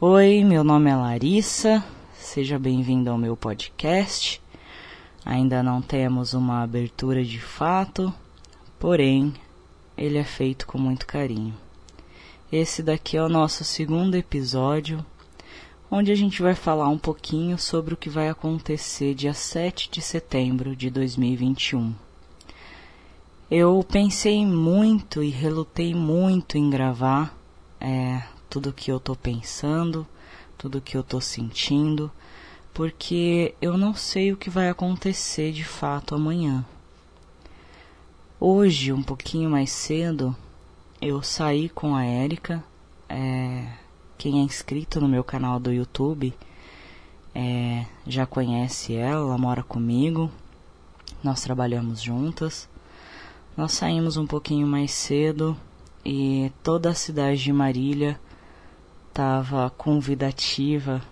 Oi, meu nome é Larissa, seja bem-vindo ao meu podcast. Ainda não temos uma abertura de fato, porém, ele é feito com muito carinho. Esse daqui é o nosso segundo episódio, onde a gente vai falar um pouquinho sobre o que vai acontecer dia 7 de setembro de 2021. Eu pensei muito e relutei muito em gravar é, tudo que eu tô pensando, tudo que eu tô sentindo, porque eu não sei o que vai acontecer de fato amanhã. Hoje, um pouquinho mais cedo, eu saí com a Érica. É, quem é inscrito no meu canal do YouTube é, já conhece ela, ela mora comigo. Nós trabalhamos juntas. Nós saímos um pouquinho mais cedo e toda a cidade de Marília estava convidativa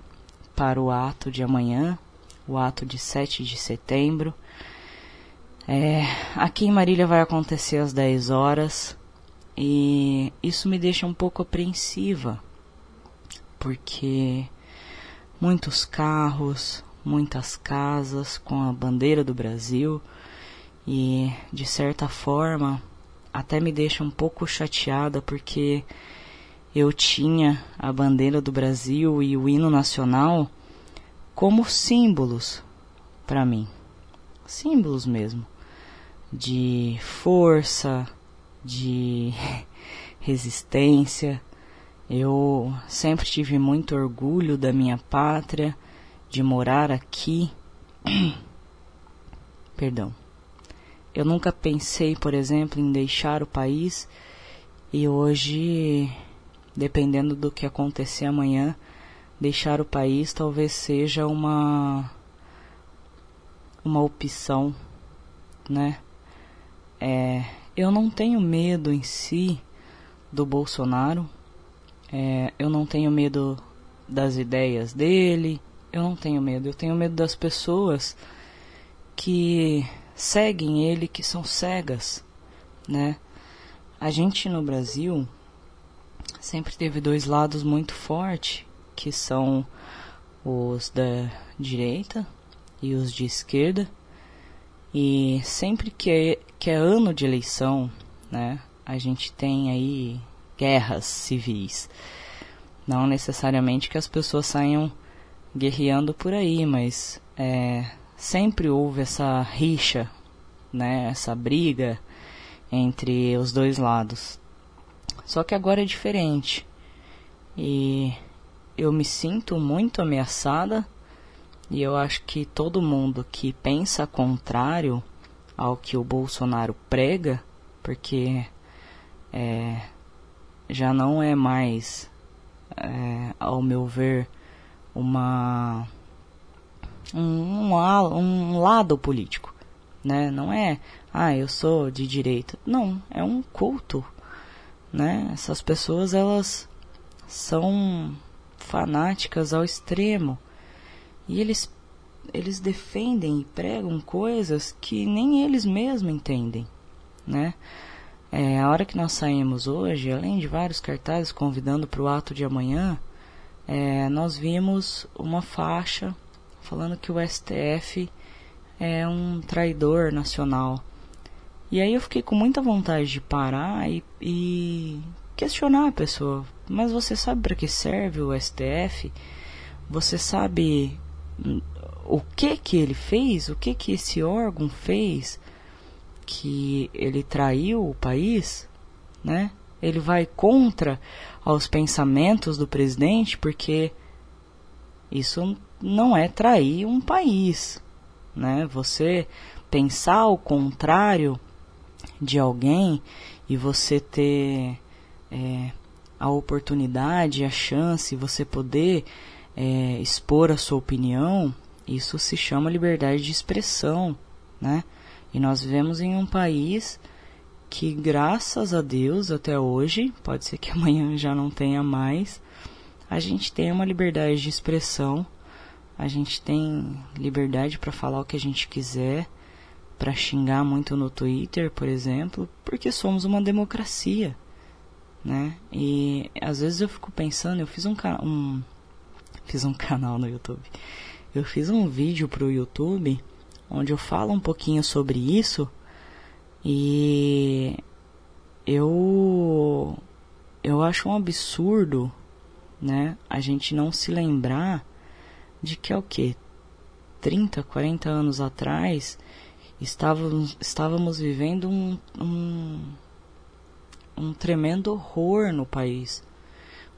para o ato de amanhã, o ato de 7 de setembro. É, aqui em Marília vai acontecer às 10 horas. E isso me deixa um pouco apreensiva, porque muitos carros, muitas casas com a bandeira do Brasil e de certa forma até me deixa um pouco chateada porque eu tinha a bandeira do Brasil e o hino nacional como símbolos para mim, símbolos mesmo de força, de resistência. Eu sempre tive muito orgulho da minha pátria, de morar aqui. Perdão. Eu nunca pensei, por exemplo, em deixar o país e hoje, dependendo do que acontecer amanhã, deixar o país talvez seja uma uma opção, né? É, eu não tenho medo em si do Bolsonaro. É, eu não tenho medo das ideias dele. Eu não tenho medo. Eu tenho medo das pessoas que seguem ele, que são cegas, né? A gente no Brasil sempre teve dois lados muito fortes, que são os da direita e os de esquerda. E sempre que é, que é ano de eleição, né, a gente tem aí guerras civis. Não necessariamente que as pessoas saiam guerreando por aí, mas é, sempre houve essa rixa, né, essa briga entre os dois lados. Só que agora é diferente. E eu me sinto muito ameaçada e eu acho que todo mundo que pensa contrário ao que o Bolsonaro prega, porque é, já não é mais, é, ao meu ver, uma um, um, lado político, né? Não é, ah, eu sou de direita. Não, é um culto, né? Essas pessoas elas são fanáticas ao extremo e eles, eles defendem e pregam coisas que nem eles mesmos entendem, né? É, a hora que nós saímos hoje, além de vários cartazes convidando para o ato de amanhã, é, nós vimos uma faixa falando que o STF é um traidor nacional. E aí eu fiquei com muita vontade de parar e, e questionar a pessoa. Mas você sabe para que serve o STF? Você sabe o que que ele fez, o que que esse órgão fez que ele traiu o país, né? Ele vai contra aos pensamentos do presidente porque isso não é trair um país, né? Você pensar o contrário de alguém e você ter é, a oportunidade, a chance, você poder é, expor a sua opinião, isso se chama liberdade de expressão, né? E nós vivemos em um país que, graças a Deus, até hoje, pode ser que amanhã já não tenha mais, a gente tem uma liberdade de expressão, a gente tem liberdade para falar o que a gente quiser, para xingar muito no Twitter, por exemplo, porque somos uma democracia, né? E às vezes eu fico pensando, eu fiz um, um fiz um canal no YouTube. Eu fiz um vídeo pro YouTube onde eu falo um pouquinho sobre isso e eu eu acho um absurdo, né, a gente não se lembrar de que é o que 30, 40 anos atrás estávamos, estávamos vivendo um, um, um tremendo horror no país,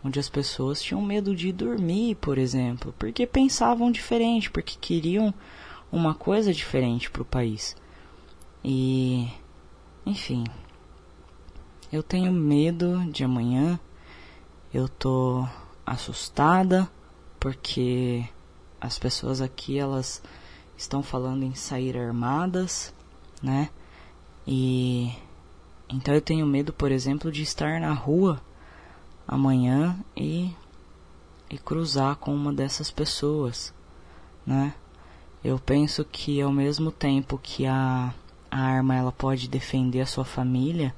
onde as pessoas tinham medo de dormir, por exemplo, porque pensavam diferente, porque queriam uma coisa diferente para o país. E, enfim, eu tenho medo de amanhã, eu tô assustada porque as pessoas aqui elas estão falando em sair armadas, né? E então eu tenho medo, por exemplo, de estar na rua amanhã e e cruzar com uma dessas pessoas, né? Eu penso que ao mesmo tempo que a, a arma ela pode defender a sua família,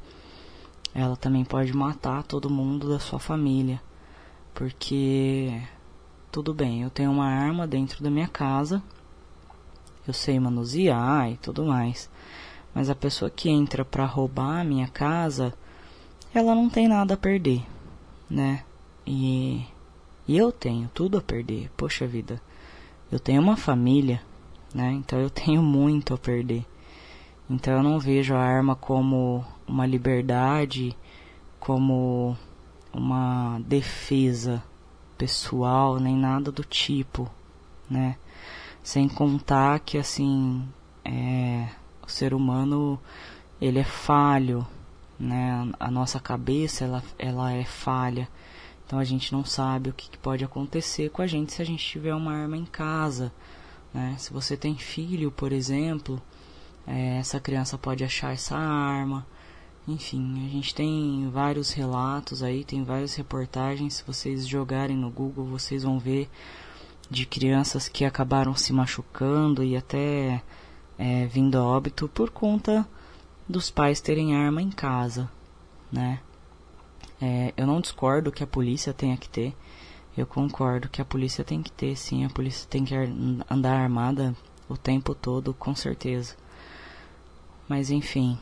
ela também pode matar todo mundo da sua família, porque tudo bem, eu tenho uma arma dentro da minha casa eu sei manusear e tudo mais. Mas a pessoa que entra para roubar a minha casa, ela não tem nada a perder, né? E, e eu tenho tudo a perder. Poxa vida, eu tenho uma família, né? Então eu tenho muito a perder. Então eu não vejo a arma como uma liberdade, como uma defesa pessoal, nem nada do tipo, né? Sem contar que assim, é, o ser humano ele é falho, né? A nossa cabeça ela, ela é falha. Então a gente não sabe o que, que pode acontecer com a gente se a gente tiver uma arma em casa. Né? Se você tem filho, por exemplo, é, essa criança pode achar essa arma. Enfim, a gente tem vários relatos aí, tem várias reportagens. Se vocês jogarem no Google, vocês vão ver de crianças que acabaram se machucando e até é, vindo a óbito por conta dos pais terem arma em casa, né? É, eu não discordo que a polícia tenha que ter. Eu concordo que a polícia tem que ter, sim. A polícia tem que andar armada o tempo todo, com certeza. Mas enfim,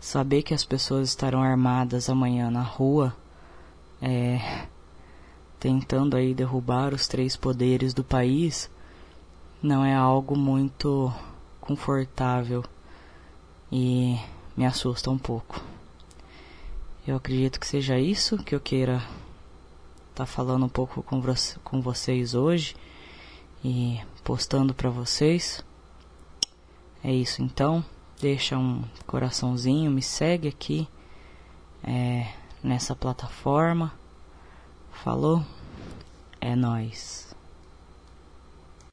saber que as pessoas estarão armadas amanhã na rua é, tentando aí derrubar os três poderes do país, não é algo muito confortável e me assusta um pouco. Eu acredito que seja isso que eu queira estar tá falando um pouco com, vo com vocês hoje e postando para vocês. É isso então. Deixa um coraçãozinho, me segue aqui é, nessa plataforma. Falou? É nós.